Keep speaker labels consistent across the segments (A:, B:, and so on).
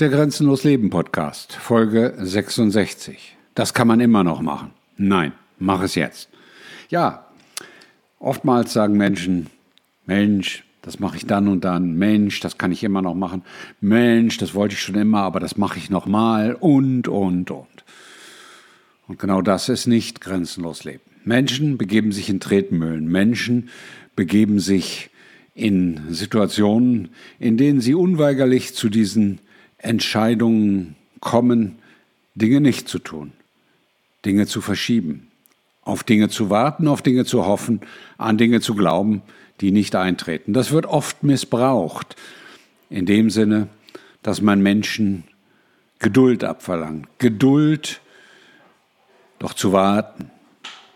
A: Der Grenzenlos Leben Podcast, Folge 66. Das kann man immer noch machen. Nein, mach es jetzt. Ja, oftmals sagen Menschen, Mensch, das mache ich dann und dann. Mensch, das kann ich immer noch machen. Mensch, das wollte ich schon immer, aber das mache ich noch mal und und und. Und genau das ist nicht grenzenlos Leben. Menschen begeben sich in Tretmühlen. Menschen begeben sich in Situationen, in denen sie unweigerlich zu diesen Entscheidungen kommen, Dinge nicht zu tun, Dinge zu verschieben, auf Dinge zu warten, auf Dinge zu hoffen, an Dinge zu glauben, die nicht eintreten. Das wird oft missbraucht, in dem Sinne, dass man Menschen Geduld abverlangt. Geduld, doch zu warten,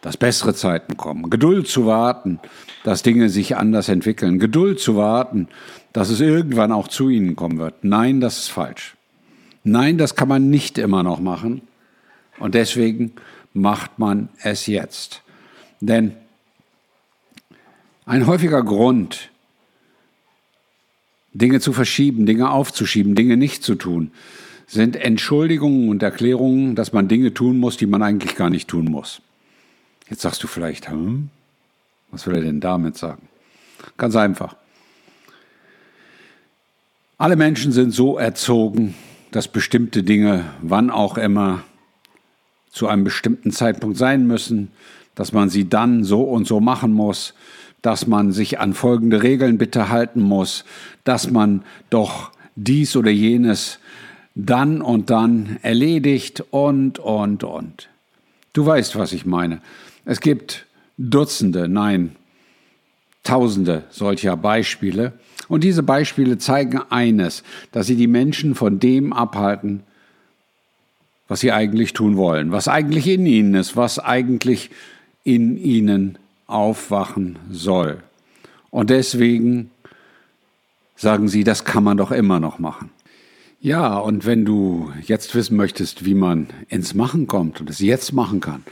A: dass bessere Zeiten kommen. Geduld zu warten, dass Dinge sich anders entwickeln. Geduld zu warten, dass es irgendwann auch zu ihnen kommen wird. Nein, das ist falsch. Nein, das kann man nicht immer noch machen. Und deswegen macht man es jetzt. Denn ein häufiger Grund, Dinge zu verschieben, Dinge aufzuschieben, Dinge nicht zu tun, sind Entschuldigungen und Erklärungen, dass man Dinge tun muss, die man eigentlich gar nicht tun muss. Jetzt sagst du vielleicht, hm, was will er denn damit sagen? Ganz einfach. Alle Menschen sind so erzogen, dass bestimmte Dinge, wann auch immer, zu einem bestimmten Zeitpunkt sein müssen, dass man sie dann so und so machen muss, dass man sich an folgende Regeln bitte halten muss, dass man doch dies oder jenes dann und dann erledigt und, und, und. Du weißt, was ich meine. Es gibt Dutzende, nein, Tausende solcher Beispiele. Und diese Beispiele zeigen eines, dass sie die Menschen von dem abhalten, was sie eigentlich tun wollen, was eigentlich in ihnen ist, was eigentlich in ihnen aufwachen soll. Und deswegen sagen sie, das kann man doch immer noch machen. Ja, und wenn du jetzt wissen möchtest, wie man ins Machen kommt und es jetzt machen kann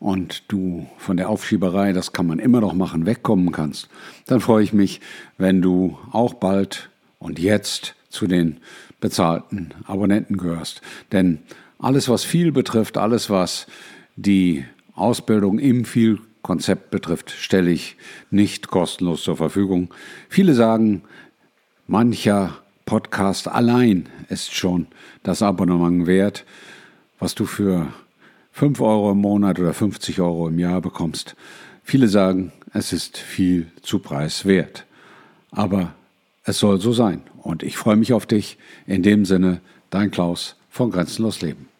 A: und du von der Aufschieberei, das kann man immer noch machen, wegkommen kannst, dann freue ich mich, wenn du auch bald und jetzt zu den bezahlten Abonnenten gehörst. Denn alles, was viel betrifft, alles, was die Ausbildung im Viel-Konzept betrifft, stelle ich nicht kostenlos zur Verfügung. Viele sagen, mancher Podcast allein ist schon das Abonnement wert, was du für 5 Euro im Monat oder 50 Euro im Jahr bekommst. Viele sagen, es ist viel zu preiswert. Aber es soll so sein. Und ich freue mich auf dich. In dem Sinne, dein Klaus von Grenzenlos Leben.